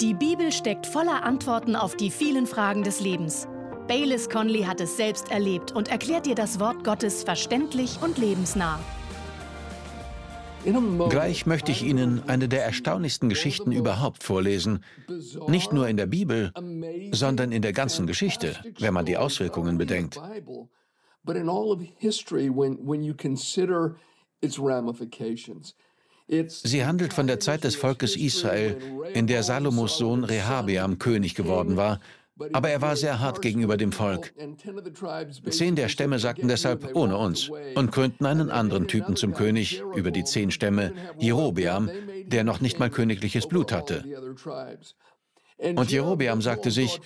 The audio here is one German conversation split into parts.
Die Bibel steckt voller Antworten auf die vielen Fragen des Lebens. Baylis Conley hat es selbst erlebt und erklärt dir das Wort Gottes verständlich und lebensnah. Gleich möchte ich Ihnen eine der erstaunlichsten Geschichten überhaupt vorlesen. Nicht nur in der Bibel, sondern in der ganzen Geschichte, wenn man die Auswirkungen bedenkt. Sie handelt von der Zeit des Volkes Israel, in der Salomos Sohn Rehabeam König geworden war, aber er war sehr hart gegenüber dem Volk. Zehn der Stämme sagten deshalb ohne uns und krönten einen anderen Typen zum König über die zehn Stämme, Jerobeam, der noch nicht mal königliches Blut hatte. Und Jerobeam sagte sich,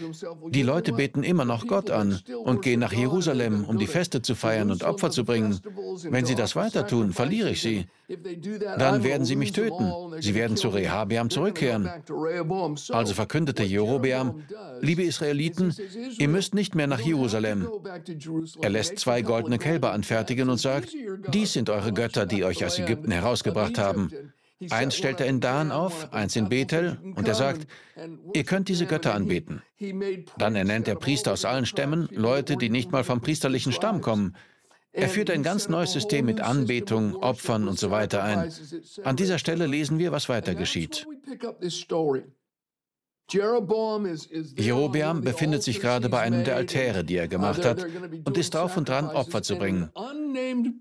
die Leute beten immer noch Gott an und gehen nach Jerusalem, um die Feste zu feiern und Opfer zu bringen. Wenn sie das weiter tun, verliere ich sie. Dann werden sie mich töten. Sie werden zu Rehabeam zurückkehren. Also verkündete Jerobeam, liebe Israeliten, ihr müsst nicht mehr nach Jerusalem. Er lässt zwei goldene Kälber anfertigen und sagt, dies sind eure Götter, die euch aus Ägypten herausgebracht haben. Eins stellt er in Dan auf, eins in Bethel, und er sagt, ihr könnt diese Götter anbeten. Dann ernennt er Priester aus allen Stämmen, Leute, die nicht mal vom priesterlichen Stamm kommen. Er führt ein ganz neues System mit Anbetung, Opfern und so weiter ein. An dieser Stelle lesen wir, was weiter geschieht. Jerobeam befindet sich gerade bei einem der Altäre, die er gemacht hat, und ist drauf und dran, Opfer zu bringen.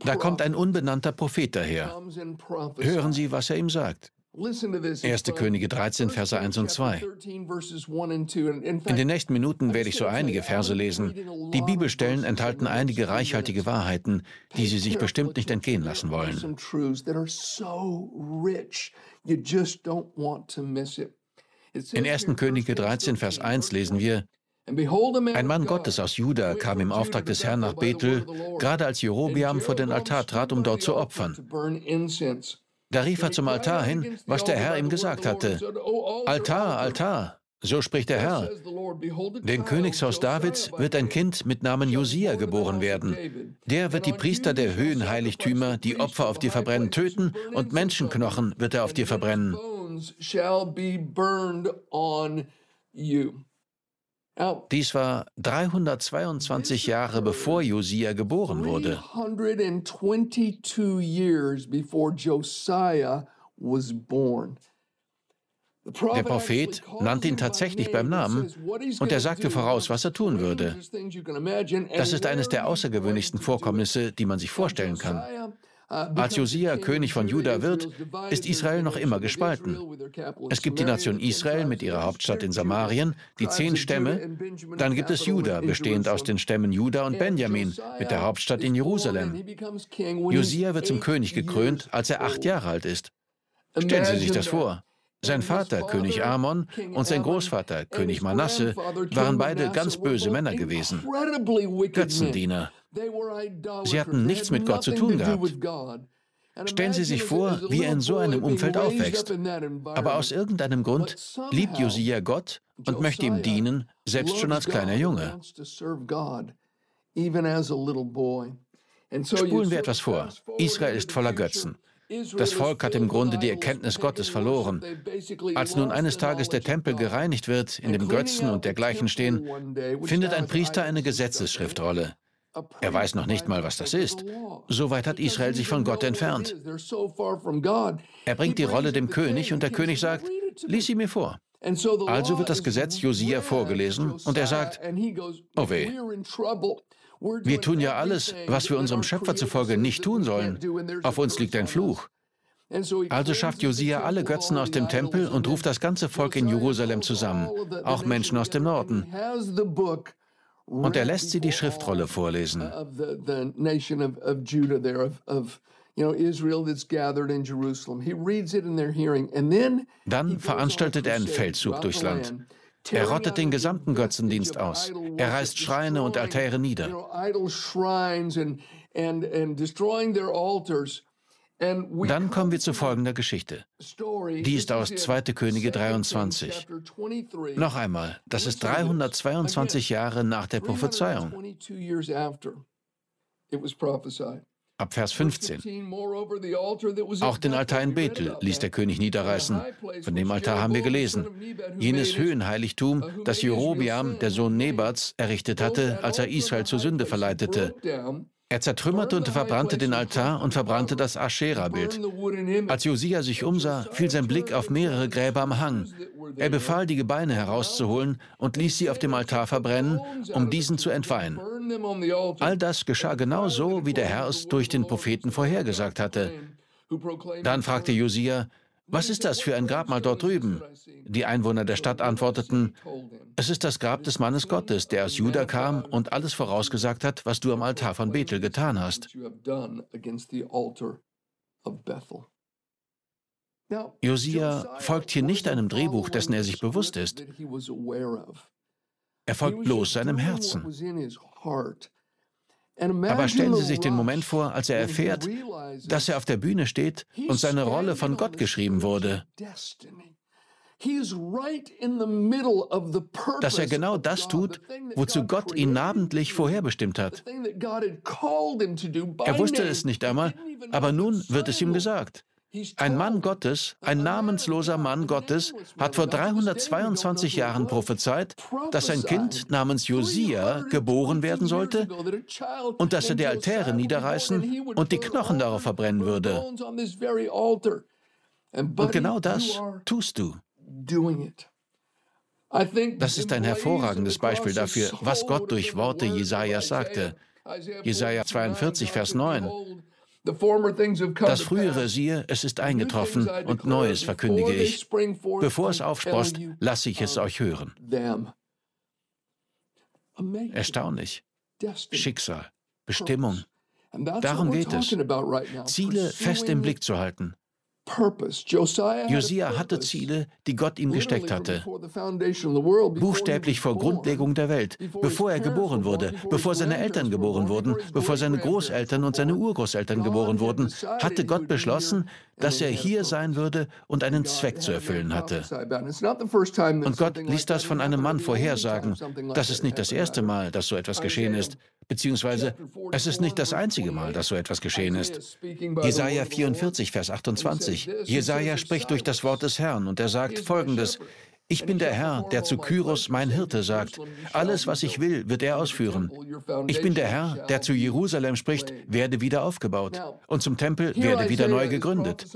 Da kommt ein unbenannter Prophet daher. Hören Sie, was er ihm sagt. 1. Könige 13, Verse 1 und 2. In den nächsten Minuten werde ich so einige Verse lesen. Die Bibelstellen enthalten einige reichhaltige Wahrheiten, die Sie sich bestimmt nicht entgehen lassen wollen. In 1. Könige 13, Vers 1 lesen wir, ein Mann Gottes aus Juda kam im Auftrag des Herrn nach Bethel, gerade als Jerobeam vor den Altar trat, um dort zu opfern. Da rief er zum Altar hin, was der Herr ihm gesagt hatte. Altar, Altar, so spricht der Herr. Dem Königshaus Davids wird ein Kind mit Namen Josia geboren werden. Der wird die Priester der Höhenheiligtümer, die Opfer auf dir verbrennen, töten und Menschenknochen wird er auf dir verbrennen shall be burned on you. Dies war 322 Jahre bevor Josia geboren wurde. 322 years before Josiah was born. Der Prophet nannte ihn tatsächlich beim Namen und er sagte voraus, was er tun würde. Das ist eines der außergewöhnlichsten Vorkommnisse, die man sich vorstellen kann. Als Josia König von Juda wird, ist Israel noch immer gespalten. Es gibt die Nation Israel mit ihrer Hauptstadt in Samarien, die zehn Stämme. Dann gibt es Juda, bestehend aus den Stämmen Juda und Benjamin, mit der Hauptstadt in Jerusalem. Josia wird zum König gekrönt, als er acht Jahre alt ist. Stellen Sie sich das vor. Sein Vater, König Amon, und sein Großvater, König Manasse, waren beide ganz böse Männer gewesen. Götzendiener. Sie hatten nichts mit Gott zu tun gehabt. Stellen Sie sich vor, wie er in so einem Umfeld aufwächst. Aber aus irgendeinem Grund liebt Josia Gott und möchte ihm dienen, selbst schon als kleiner Junge. Spulen wir etwas vor. Israel ist voller Götzen. Das Volk hat im Grunde die Erkenntnis Gottes verloren. Als nun eines Tages der Tempel gereinigt wird, in dem Götzen und dergleichen stehen, findet ein Priester eine Gesetzesschriftrolle. Er weiß noch nicht mal, was das ist. Soweit hat Israel sich von Gott entfernt. Er bringt die Rolle dem König und der König sagt, lies sie mir vor. Also wird das Gesetz Josia vorgelesen und er sagt, oh weh, wir tun ja alles, was wir unserem Schöpfer zufolge nicht tun sollen. Auf uns liegt ein Fluch. Also schafft Josia alle Götzen aus dem Tempel und ruft das ganze Volk in Jerusalem zusammen, auch Menschen aus dem Norden. Und er lässt sie die Schriftrolle vorlesen. Dann veranstaltet er einen Feldzug durchs Land. Er rottet den gesamten Götzendienst aus. Er reißt Schreine und Altäre nieder. Dann kommen wir zu folgender Geschichte. Die ist aus 2. Könige 23. Noch einmal, das ist 322 Jahre nach der Prophezeiung. Ab Vers 15. Auch den Altar in Bethel ließ der König niederreißen. Von dem Altar haben wir gelesen. Jenes Höhenheiligtum, das Jerobiam, der Sohn Nebats, errichtet hatte, als er Israel zur Sünde verleitete. Er zertrümmerte und verbrannte den Altar und verbrannte das Aschera-Bild. Als Josia sich umsah, fiel sein Blick auf mehrere Gräber am Hang. Er befahl, die Gebeine herauszuholen und ließ sie auf dem Altar verbrennen, um diesen zu entweihen. All das geschah genau so, wie der Herr es durch den Propheten vorhergesagt hatte. Dann fragte Josia, was ist das für ein Grabmal dort drüben? Die Einwohner der Stadt antworteten, es ist das Grab des Mannes Gottes, der aus Juda kam und alles vorausgesagt hat, was du am Altar von Bethel getan hast. Josia folgt hier nicht einem Drehbuch, dessen er sich bewusst ist. Er folgt bloß seinem Herzen. Aber stellen Sie sich den Moment vor, als er erfährt, dass er auf der Bühne steht und seine Rolle von Gott geschrieben wurde. Dass er genau das tut, wozu Gott ihn namentlich vorherbestimmt hat. Er wusste es nicht einmal, aber nun wird es ihm gesagt. Ein Mann Gottes, ein namensloser Mann Gottes, hat vor 322 Jahren prophezeit, dass ein Kind namens Josia geboren werden sollte und dass er die Altäre niederreißen und die Knochen darauf verbrennen würde. Und genau das tust du. Das ist ein hervorragendes Beispiel dafür, was Gott durch Worte Jesajas sagte. Jesaja 42, Vers 9. Das Frühere siehe, es ist eingetroffen und Neues verkündige ich. Bevor es aufsprost, lasse ich es euch hören. Erstaunlich. Schicksal, Bestimmung. Darum geht es. Ziele fest im Blick zu halten. Josia hatte Ziele, die Gott ihm gesteckt hatte. Buchstäblich vor Grundlegung der Welt, bevor er geboren wurde, bevor seine Eltern geboren wurden, bevor seine Großeltern und seine Urgroßeltern geboren wurden, hatte Gott beschlossen, dass er hier sein würde und einen Zweck zu erfüllen hatte. Und Gott ließ das von einem Mann vorhersagen. Das ist nicht das erste Mal, dass so etwas geschehen ist, beziehungsweise es ist nicht das einzige Mal, dass so etwas geschehen ist. Jesaja 44, Vers 28. Jesaja spricht durch das Wort des Herrn und er sagt folgendes: ich bin der Herr, der zu Kyros mein Hirte sagt, alles, was ich will, wird er ausführen. Ich bin der Herr, der zu Jerusalem spricht, werde wieder aufgebaut. Und zum Tempel werde wieder neu gegründet.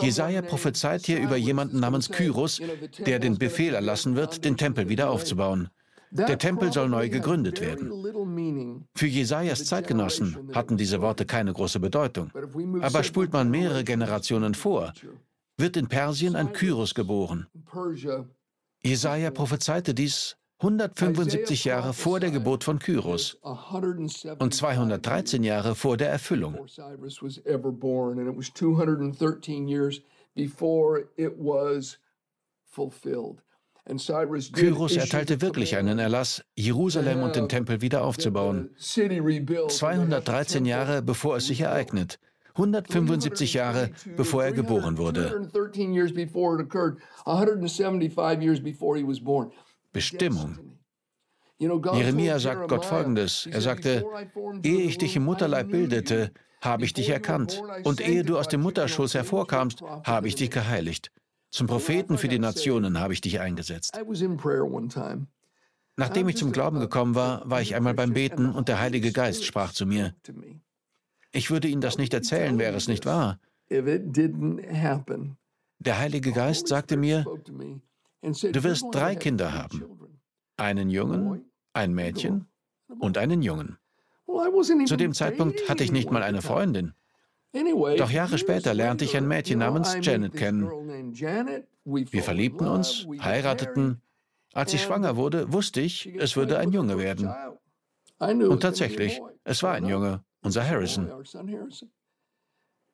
Jesaja prophezeit hier über jemanden namens Kyros, der den Befehl erlassen wird, den Tempel wieder aufzubauen. Der Tempel soll neu gegründet werden. Für Jesajas Zeitgenossen hatten diese Worte keine große Bedeutung. Aber spult man mehrere Generationen vor, wird in Persien ein Kyros geboren. Jesaja prophezeite dies 175 Jahre vor der Geburt von Kyros und 213 Jahre vor der Erfüllung. Kyros erteilte wirklich einen Erlass, Jerusalem und den Tempel wieder aufzubauen. 213 Jahre bevor es sich ereignet. 175 Jahre bevor er geboren wurde. Bestimmung. Jeremia sagt Gott Folgendes. Er sagte, ehe ich dich im Mutterleib bildete, habe ich dich erkannt. Und ehe du aus dem Mutterschoß hervorkamst, habe ich dich geheiligt. Zum Propheten für die Nationen habe ich dich eingesetzt. Nachdem ich zum Glauben gekommen war, war ich einmal beim Beten und der Heilige Geist sprach zu mir. Ich würde Ihnen das nicht erzählen, wäre es nicht wahr. Der Heilige Geist sagte mir, du wirst drei Kinder haben. Einen Jungen, ein Mädchen und einen Jungen. Zu dem Zeitpunkt hatte ich nicht mal eine Freundin. Doch Jahre später lernte ich ein Mädchen namens Janet kennen. Wir verliebten uns, heirateten. Als ich schwanger wurde, wusste ich, es würde ein Junge werden. Und tatsächlich, es war ein Junge unser Harrison.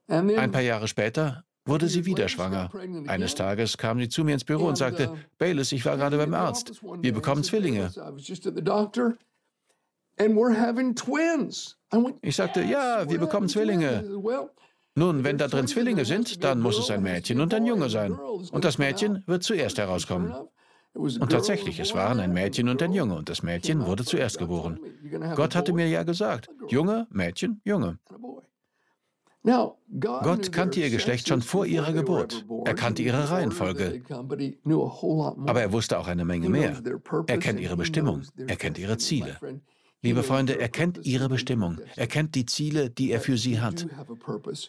Ein paar Jahre später wurde sie wieder schwanger. Eines Tages kam sie zu mir ins Büro und sagte, Bayless, ich war gerade beim Arzt. Wir bekommen Zwillinge. Ich sagte, ja, wir bekommen Zwillinge. Nun, wenn da drin Zwillinge sind, dann muss es ein Mädchen und ein Junge sein. Und das Mädchen wird zuerst herauskommen. Und tatsächlich, es waren ein Mädchen und ein Junge, und das Mädchen wurde zuerst geboren. Gott hatte mir ja gesagt, Junge, Mädchen, Junge. Gott kannte ihr Geschlecht schon vor ihrer Geburt. Er kannte ihre Reihenfolge. Aber er wusste auch eine Menge mehr. Er kennt ihre Bestimmung. Er kennt ihre Ziele. Liebe Freunde, er kennt Ihre Bestimmung. Er kennt die Ziele, die er für Sie hat.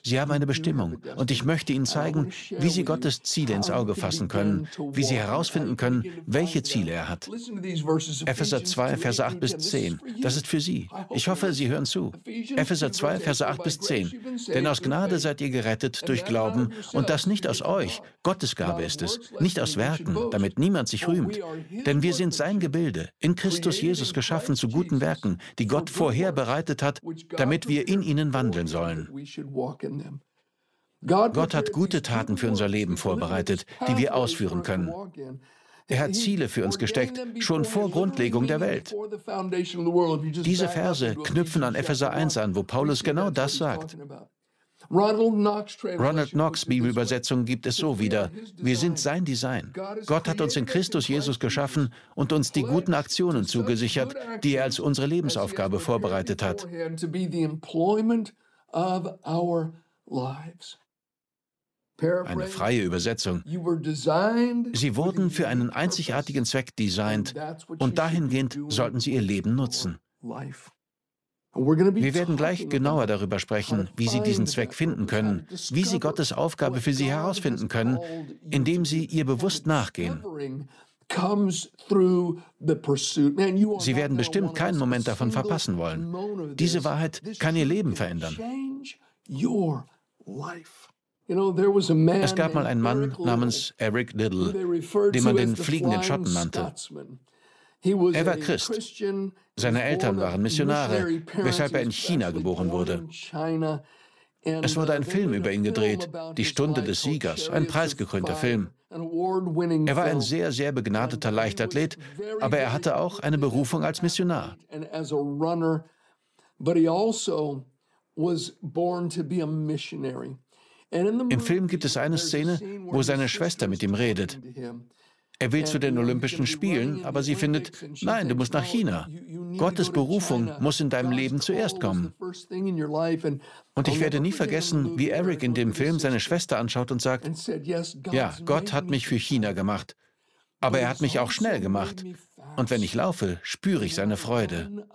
Sie haben eine Bestimmung. Und ich möchte Ihnen zeigen, wie Sie Gottes Ziele ins Auge fassen können, wie Sie herausfinden können, welche Ziele er hat. Epheser 2, Verse 8 bis 10. Das ist für Sie. Ich hoffe, Sie hören zu. Epheser 2, Verse 8 bis 10. Denn aus Gnade seid ihr gerettet durch Glauben und das nicht aus euch. Gottes Gabe ist es. Nicht aus Werken, damit niemand sich rühmt. Denn wir sind sein Gebilde, in Christus Jesus geschaffen zu guten Werken Werken, die Gott vorher bereitet hat, damit wir in ihnen wandeln sollen. Gott hat gute Taten für unser Leben vorbereitet, die wir ausführen können. Er hat Ziele für uns gesteckt, schon vor Grundlegung der Welt. Diese Verse knüpfen an Epheser 1 an, wo Paulus genau das sagt. Ronald Knox Bibelübersetzung gibt es so wieder. Wir sind sein Design. Gott hat uns in Christus Jesus geschaffen und uns die guten Aktionen zugesichert, die er als unsere Lebensaufgabe vorbereitet hat. Eine freie Übersetzung. Sie wurden für einen einzigartigen Zweck designt und dahingehend sollten sie ihr Leben nutzen. Wir werden gleich genauer darüber sprechen, wie Sie diesen Zweck finden können, wie Sie Gottes Aufgabe für Sie herausfinden können, indem Sie ihr bewusst nachgehen. Sie werden bestimmt keinen Moment davon verpassen wollen. Diese Wahrheit kann Ihr Leben verändern. Es gab mal einen Mann namens Eric Little, den man den fliegenden Schotten nannte. Er war Christ. Seine Eltern waren Missionare, weshalb er in China geboren wurde. Es wurde ein Film über ihn gedreht, Die Stunde des Siegers, ein preisgekrönter Film. Er war ein sehr, sehr begnadeter Leichtathlet, aber er hatte auch eine Berufung als Missionar. Im Film gibt es eine Szene, wo seine Schwester mit ihm redet. Er will zu den Olympischen Spielen, aber sie findet, nein, du musst nach China. Gottes Berufung muss in deinem Leben zuerst kommen. Und ich werde nie vergessen, wie Eric in dem Film seine Schwester anschaut und sagt, ja, Gott hat mich für China gemacht, aber er hat mich auch schnell gemacht. Und wenn ich laufe, spüre ich seine Freude.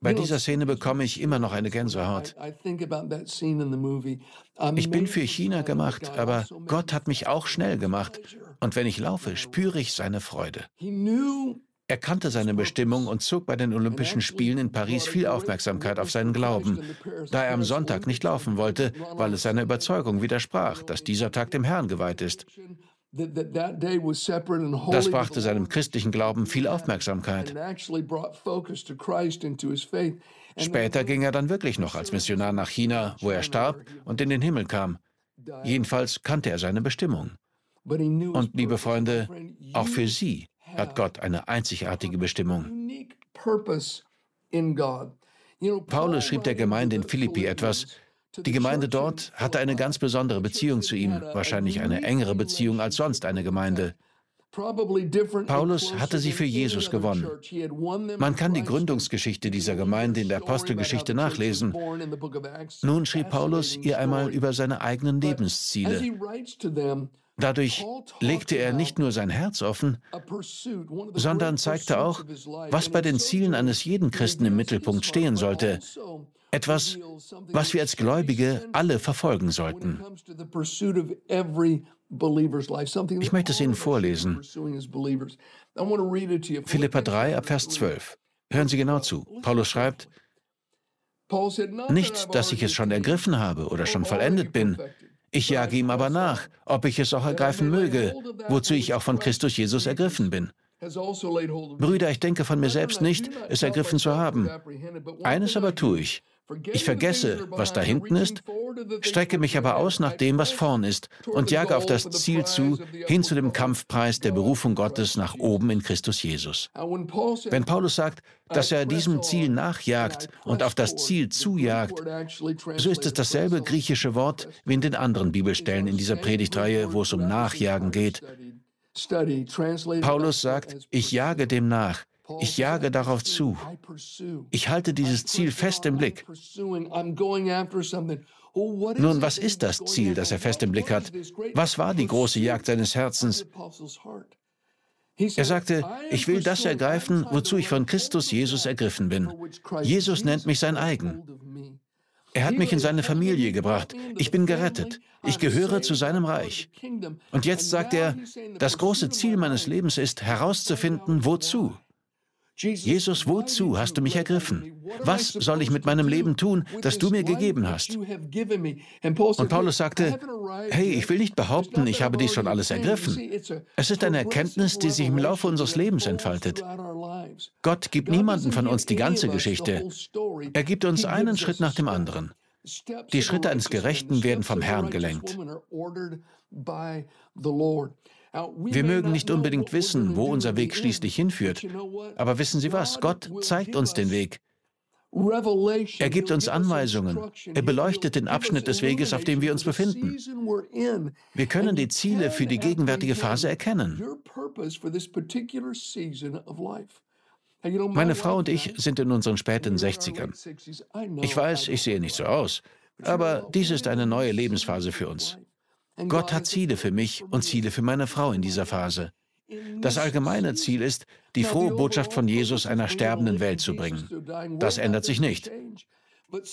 Bei dieser Szene bekomme ich immer noch eine Gänsehaut. Ich bin für China gemacht, aber Gott hat mich auch schnell gemacht. Und wenn ich laufe, spüre ich seine Freude. Er kannte seine Bestimmung und zog bei den Olympischen Spielen in Paris viel Aufmerksamkeit auf seinen Glauben, da er am Sonntag nicht laufen wollte, weil es seiner Überzeugung widersprach, dass dieser Tag dem Herrn geweiht ist. Das brachte seinem christlichen Glauben viel Aufmerksamkeit. Später ging er dann wirklich noch als Missionar nach China, wo er starb und in den Himmel kam. Jedenfalls kannte er seine Bestimmung. Und liebe Freunde, auch für Sie hat Gott eine einzigartige Bestimmung. Paulus schrieb der Gemeinde in Philippi etwas, die Gemeinde dort hatte eine ganz besondere Beziehung zu ihm, wahrscheinlich eine engere Beziehung als sonst eine Gemeinde. Paulus hatte sie für Jesus gewonnen. Man kann die Gründungsgeschichte dieser Gemeinde in der Apostelgeschichte nachlesen. Nun schrieb Paulus ihr einmal über seine eigenen Lebensziele. Dadurch legte er nicht nur sein Herz offen, sondern zeigte auch, was bei den Zielen eines jeden Christen im Mittelpunkt stehen sollte. Etwas, was wir als Gläubige alle verfolgen sollten. Ich möchte es Ihnen vorlesen. Philippa 3 ab Vers 12. Hören Sie genau zu. Paulus schreibt, nicht, dass ich es schon ergriffen habe oder schon vollendet bin. Ich jage ihm aber nach, ob ich es auch ergreifen möge, wozu ich auch von Christus Jesus ergriffen bin. Brüder, ich denke von mir selbst nicht, es ergriffen zu haben. Eines aber tue ich. Ich vergesse, was da hinten ist, strecke mich aber aus nach dem, was vorn ist, und jage auf das Ziel zu, hin zu dem Kampfpreis der Berufung Gottes nach oben in Christus Jesus. Wenn Paulus sagt, dass er diesem Ziel nachjagt und auf das Ziel zujagt, so ist es dasselbe griechische Wort wie in den anderen Bibelstellen in dieser Predigtreihe, wo es um Nachjagen geht. Paulus sagt, ich jage dem nach, Ich jage darauf zu. Ich halte dieses Ziel fest im Blick. Nun, was ist das Ziel, das er fest im Blick hat? Was war die große Jagd seines Herzens? Er sagte, ich will das ergreifen, wozu ich von Christus Jesus ergriffen bin. Jesus nennt mich sein eigen. Er hat mich in seine Familie gebracht. Ich bin gerettet. Ich gehöre zu seinem Reich. Und jetzt sagt er, das große Ziel meines Lebens ist herauszufinden, wozu. Jesus, wozu hast du mich ergriffen? Was soll ich mit meinem Leben tun, das du mir gegeben hast? Und Paulus sagte, hey, ich will nicht behaupten, ich habe dies schon alles ergriffen. Es ist eine Erkenntnis, die sich im Laufe unseres Lebens entfaltet. Gott gibt niemanden von uns die ganze Geschichte. Er gibt uns einen Schritt nach dem anderen. Die Schritte eines Gerechten werden vom Herrn gelenkt. Wir mögen nicht unbedingt wissen, wo unser Weg schließlich hinführt, aber wissen Sie was? Gott zeigt uns den Weg. Er gibt uns Anweisungen. Er beleuchtet den Abschnitt des Weges, auf dem wir uns befinden. Wir können die Ziele für die gegenwärtige Phase erkennen. Meine Frau und ich sind in unseren späten 60ern. Ich weiß, ich sehe nicht so aus, aber dies ist eine neue Lebensphase für uns. Gott hat Ziele für mich und Ziele für meine Frau in dieser Phase. Das allgemeine Ziel ist, die frohe Botschaft von Jesus einer sterbenden Welt zu bringen. Das ändert sich nicht.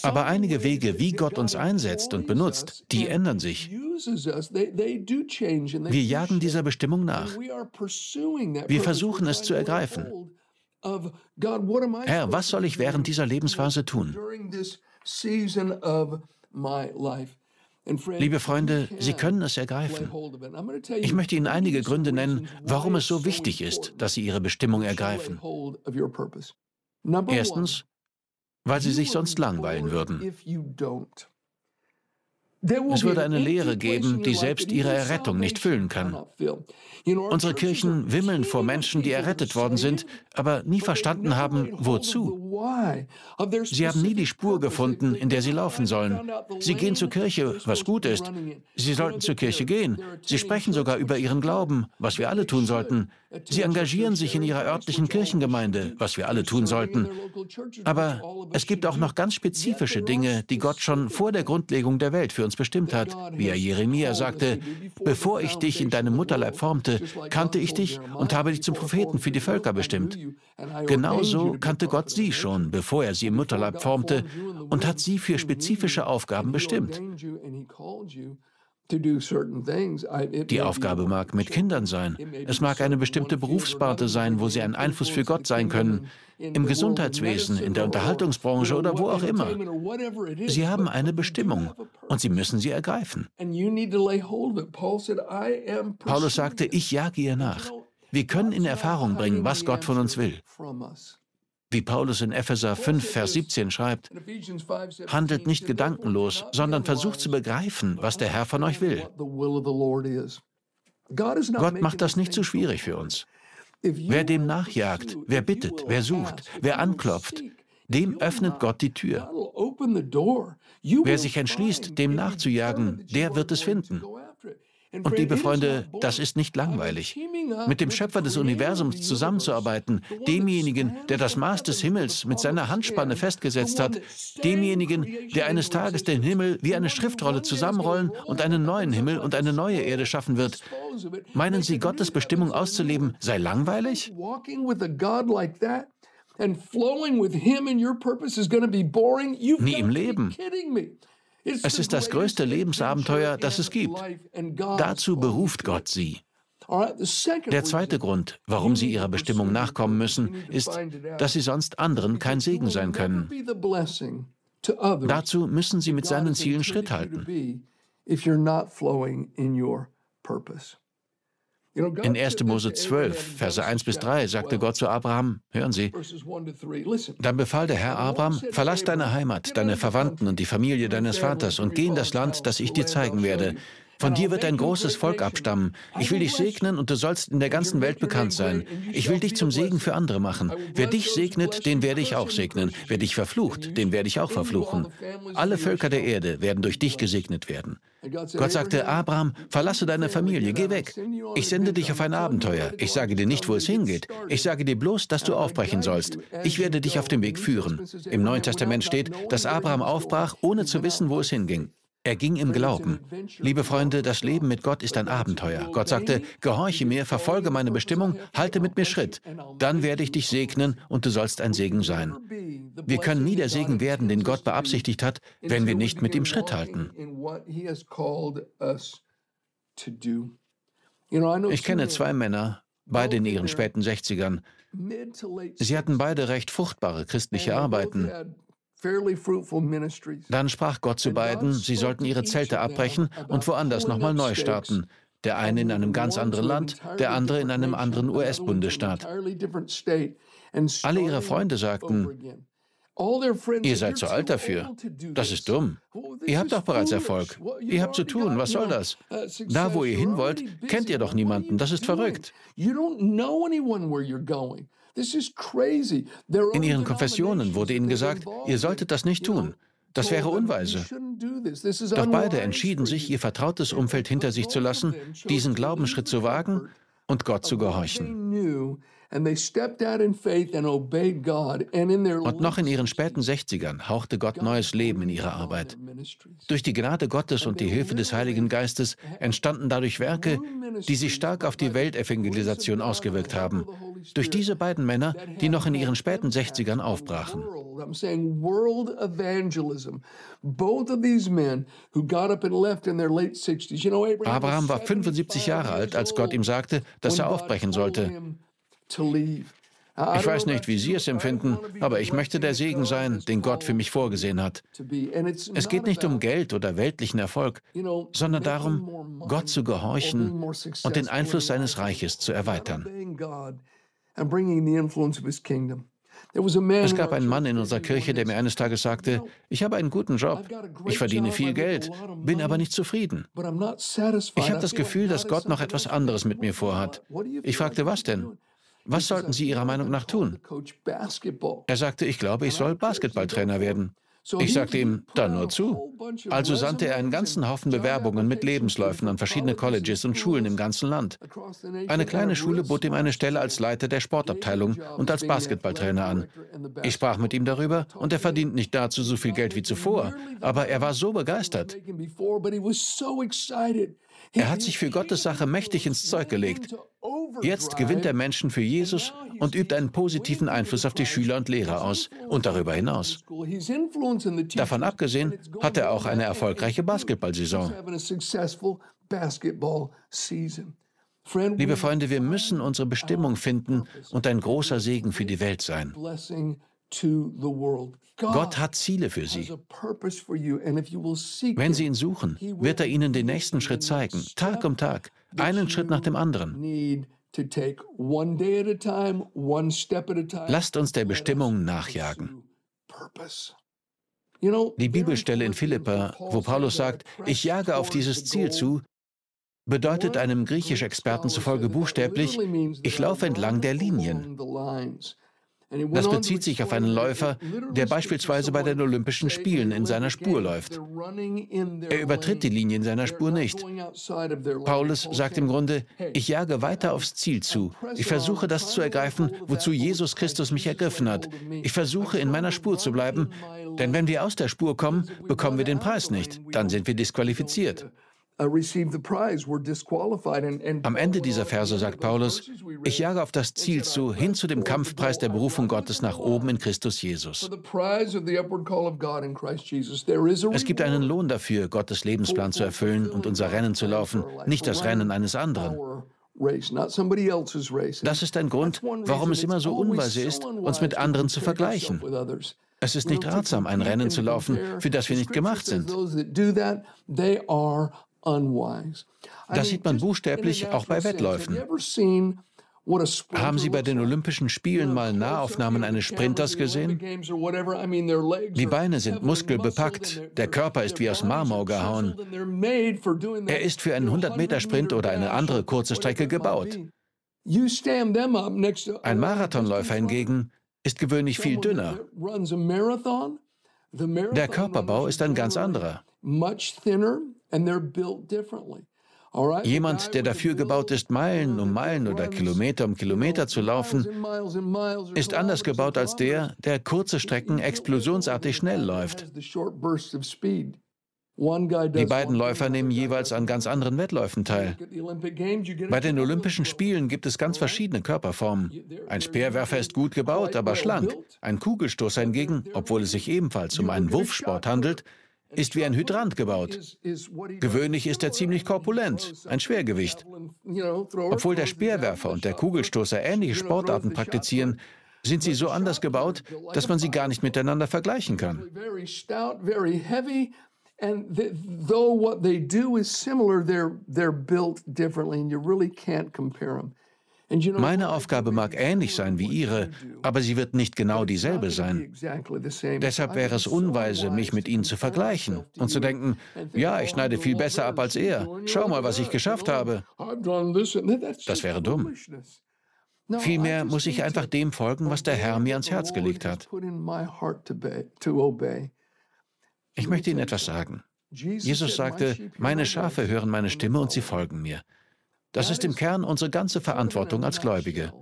Aber einige Wege, wie Gott uns einsetzt und benutzt, die ändern sich. Wir jagen dieser Bestimmung nach. Wir versuchen es zu ergreifen. Herr, was soll ich während dieser Lebensphase tun? Liebe Freunde, Sie können es ergreifen. Ich möchte Ihnen einige Gründe nennen, warum es so wichtig ist, dass Sie Ihre Bestimmung ergreifen. Erstens, weil Sie sich sonst langweilen würden. Es würde eine Lehre geben, die selbst ihre Errettung nicht füllen kann. Unsere Kirchen wimmeln vor Menschen, die errettet worden sind, aber nie verstanden haben, wozu. Sie haben nie die Spur gefunden, in der sie laufen sollen. Sie gehen zur Kirche, was gut ist. Sie sollten zur Kirche gehen. Sie sprechen sogar über ihren Glauben, was wir alle tun sollten. Sie engagieren sich in ihrer örtlichen Kirchengemeinde, was wir alle tun sollten. Aber es gibt auch noch ganz spezifische Dinge, die Gott schon vor der Grundlegung der Welt für uns bestimmt hat. Wie er Jeremia sagte, bevor ich dich in deinem Mutterleib formte, kannte ich dich und habe dich zum Propheten für die Völker bestimmt. Genauso kannte Gott sie schon, bevor er sie im Mutterleib formte und hat sie für spezifische Aufgaben bestimmt. Die Aufgabe mag mit Kindern sein. Es mag eine bestimmte Berufssparte sein, wo sie ein Einfluss für Gott sein können. Im Gesundheitswesen, in der Unterhaltungsbranche oder wo auch immer. Sie haben eine Bestimmung und sie müssen sie ergreifen. Paulus sagte, ich jage ihr nach. Wir können in Erfahrung bringen, was Gott von uns will. Wie Paulus in Epheser 5, Vers 17 schreibt, handelt nicht gedankenlos, sondern versucht zu begreifen, was der Herr von euch will. Gott macht das nicht zu schwierig für uns. Wer dem nachjagt, wer bittet, wer sucht, wer anklopft, dem öffnet Gott die Tür. Wer sich entschließt, dem nachzujagen, der wird es finden. Und liebe Freunde, das ist nicht langweilig. Mit dem Schöpfer des Universums zusammenzuarbeiten, demjenigen, der das Maß des Himmels mit seiner Handspanne festgesetzt hat, demjenigen, der eines Tages den Himmel wie eine Schriftrolle zusammenrollen und einen neuen Himmel und eine neue Erde schaffen wird. Meinen Sie, Gottes Bestimmung auszuleben sei langweilig? Nie im Leben. Es ist das größte Lebensabenteuer, das es gibt. Dazu beruft Gott sie. Der zweite Grund, warum sie ihrer Bestimmung nachkommen müssen, ist, dass sie sonst anderen kein Segen sein können. Dazu müssen sie mit seinen Zielen Schritt halten. In 1. Mose 12, Verse 1 bis 3 sagte Gott zu Abraham, hören Sie, dann befahl der Herr Abraham, verlass deine Heimat, deine Verwandten und die Familie deines Vaters und geh in das Land, das ich dir zeigen werde. Von dir wird ein großes Volk abstammen. Ich will dich segnen und du sollst in der ganzen Welt bekannt sein. Ich will dich zum Segen für andere machen. Wer dich segnet, den werde ich auch segnen. Wer dich verflucht, den werde ich auch verfluchen. Alle Völker der Erde werden durch dich gesegnet werden. Gott sagte, Abraham, verlasse deine Familie, geh weg. Ich sende dich auf ein Abenteuer. Ich sage dir nicht, wo es hingeht. Ich sage dir bloß, dass du aufbrechen sollst. Ich werde dich auf dem Weg führen. Im Neuen Testament steht, dass Abraham aufbrach, ohne zu wissen, wo es hinging. Er ging im Glauben. Liebe Freunde, das Leben mit Gott ist ein Abenteuer. Gott sagte, gehorche mir, verfolge meine Bestimmung, halte mit mir Schritt. Dann werde ich dich segnen und du sollst ein Segen sein. Wir können nie der Segen werden, den Gott beabsichtigt hat, wenn wir nicht mit ihm Schritt halten. Ich kenne zwei Männer, beide in ihren späten 60ern. Sie hatten beide recht fruchtbare christliche Arbeiten. Dann sprach Gott zu beiden, sie sollten ihre Zelte abbrechen und woanders nochmal neu starten. Der eine in einem ganz anderen Land, der andere in einem anderen US-Bundesstaat. Alle ihre Freunde sagten, Ihr seid zu alt dafür. Das ist dumm. Ihr habt doch bereits Erfolg. Ihr habt zu tun. Was soll das? Uh, da, wo ihr hin wollt, kennt ihr doch niemanden. Das ist verrückt. In ihren Konfessionen wurde ihnen gesagt, ihr solltet das nicht tun. Das wäre unweise. Doch beide entschieden sich, ihr vertrautes Umfeld hinter sich zu lassen, diesen Glaubensschritt zu wagen und Gott zu gehorchen. Und noch in ihren späten 60ern hauchte Gott neues Leben in ihre Arbeit. Durch die Gnade Gottes und die Hilfe des Heiligen Geistes entstanden dadurch Werke, die sich stark auf die Weltevangelisation ausgewirkt haben. Durch diese beiden Männer, die noch in ihren späten 60ern aufbrachen. Abraham war 75 Jahre alt, als Gott ihm sagte, dass er aufbrechen sollte. Ich weiß nicht, wie Sie es empfinden, aber ich möchte der Segen sein, den Gott für mich vorgesehen hat. Es geht nicht um Geld oder weltlichen Erfolg, sondern darum, Gott zu gehorchen und den Einfluss seines Reiches zu erweitern. Es gab einen Mann in unserer Kirche, der mir eines Tages sagte, ich habe einen guten Job, ich verdiene viel Geld, bin aber nicht zufrieden. Ich habe das Gefühl, dass Gott noch etwas anderes mit mir vorhat. Ich fragte, was denn? Was sollten Sie Ihrer Meinung nach tun? Er sagte, ich glaube, ich soll Basketballtrainer werden. Ich sagte ihm, dann nur zu. Also sandte er einen ganzen Haufen Bewerbungen mit Lebensläufen an verschiedene Colleges und Schulen im ganzen Land. Eine kleine Schule bot ihm eine Stelle als Leiter der Sportabteilung und als Basketballtrainer an. Ich sprach mit ihm darüber und er verdient nicht dazu so viel Geld wie zuvor, aber er war so begeistert. Er hat sich für Gottes Sache mächtig ins Zeug gelegt. Jetzt gewinnt er Menschen für Jesus und übt einen positiven Einfluss auf die Schüler und Lehrer aus und darüber hinaus. Davon abgesehen hat er auch eine erfolgreiche Basketballsaison. Liebe Freunde, wir müssen unsere Bestimmung finden und ein großer Segen für die Welt sein. Gott hat Ziele für Sie. Wenn Sie ihn suchen, wird er Ihnen den nächsten Schritt zeigen, Tag um Tag, einen Schritt nach dem anderen. Lasst uns der Bestimmung nachjagen. Die Bibelstelle in Philippa, wo Paulus sagt, ich jage auf dieses Ziel zu, bedeutet einem Griechisch-Experten zufolge buchstäblich, ich laufe entlang der Linien. Das bezieht sich auf einen Läufer, der beispielsweise bei den Olympischen Spielen in seiner Spur läuft. Er übertritt die Linie in seiner Spur nicht. Paulus sagt im Grunde, ich jage weiter aufs Ziel zu. Ich versuche das zu ergreifen, wozu Jesus Christus mich ergriffen hat. Ich versuche in meiner Spur zu bleiben, denn wenn wir aus der Spur kommen, bekommen wir den Preis nicht. Dann sind wir disqualifiziert. Uh, Am Ende dieser Verse sagt Paulus, ich jage auf das Ziel zu, hin zu dem Kampfpreis der Berufung Gottes nach oben in Christus Jesus. Es gibt einen Lohn dafür, Gottes Lebensplan zu erfüllen und unser Rennen zu laufen, nicht das Rennen eines anderen. Das ist ein Grund, warum es immer so unweise ist, uns mit anderen zu vergleichen. Es ist nicht ratsam, ein Rennen zu laufen, für das wir nicht gemacht sind. Das sieht man buchstäblich auch bei Wettläufen. Haben Sie bei den Olympischen Spielen mal Nahaufnahmen eines Sprinters gesehen? Die Beine sind muskelbepackt, der Körper ist wie aus Marmor gehauen. Er ist für einen 100-Meter-Sprint oder eine andere kurze Strecke gebaut. Ein Marathonläufer hingegen ist gewöhnlich viel dünner. Der Körperbau ist ein ganz anderer. Jemand, der dafür gebaut ist, Meilen um Meilen oder Kilometer um Kilometer zu laufen, ist anders gebaut als der, der kurze Strecken explosionsartig schnell läuft. Die beiden Läufer nehmen jeweils an ganz anderen Wettläufen teil. Bei den Olympischen Spielen gibt es ganz verschiedene Körperformen. Ein Speerwerfer ist gut gebaut, aber schlank. Ein Kugelstoßer hingegen, obwohl es sich ebenfalls um einen Wurfsport handelt, ist wie ein Hydrant gebaut. Gewöhnlich ist er ziemlich korpulent, ein Schwergewicht. Obwohl der Speerwerfer und der Kugelstoßer ähnliche Sportarten praktizieren, sind sie so anders gebaut, dass man sie gar nicht miteinander vergleichen kann. And the, though what they do is similar, they're, they're built differently and you really can't compare them. Meine Aufgabe mag ähnlich sein wie Ihre, aber sie wird nicht genau dieselbe sein. Deshalb wäre es unweise, mich mit Ihnen zu vergleichen und zu denken, ja, ich schneide viel besser ab als er. Schau mal, was ich geschafft habe. Das wäre dumm. Vielmehr muss ich einfach dem folgen, was der Herr mir ans Herz gelegt hat. Ich möchte Ihnen etwas sagen. Jesus sagte, meine Schafe hören meine Stimme und sie folgen mir. Das ist im Kern unsere ganze Verantwortung als Gläubige.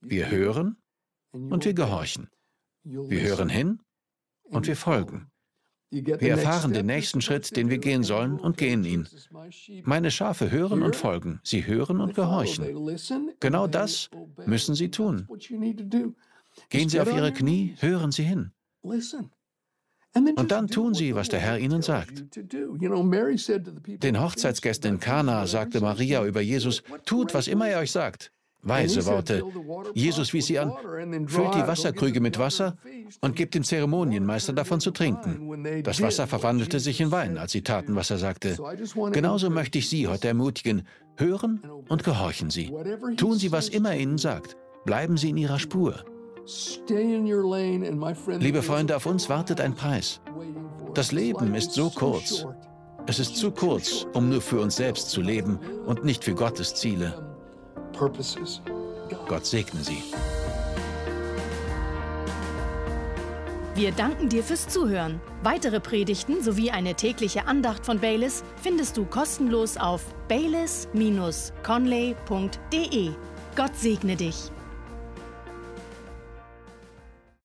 Wir hören und wir gehorchen. Wir hören hin und wir folgen. Wir erfahren den nächsten Schritt, den wir gehen sollen, und gehen ihn. Meine Schafe hören und folgen. Sie hören und gehorchen. Genau das müssen sie tun. Gehen Sie auf Ihre Knie, hören Sie hin. Und dann tun Sie, was der Herr Ihnen sagt. Den Hochzeitsgästen in Kana sagte Maria über Jesus, tut, was immer er euch sagt. Weise Worte. Jesus wies sie an, füllt die Wasserkrüge mit Wasser und gibt dem Zeremonienmeister davon zu trinken. Das Wasser verwandelte sich in Wein, als sie taten, was er sagte. Genauso möchte ich Sie heute ermutigen, hören und gehorchen Sie. Tun Sie, was immer er Ihnen sagt. Bleiben Sie in Ihrer Spur. Liebe Freunde, auf uns wartet ein Preis. Das Leben ist so kurz. Es ist zu kurz, um nur für uns selbst zu leben und nicht für Gottes Ziele. Gott segne Sie. Wir danken dir fürs Zuhören. Weitere Predigten sowie eine tägliche Andacht von Baylis findest du kostenlos auf baylis-conley.de. Gott segne dich.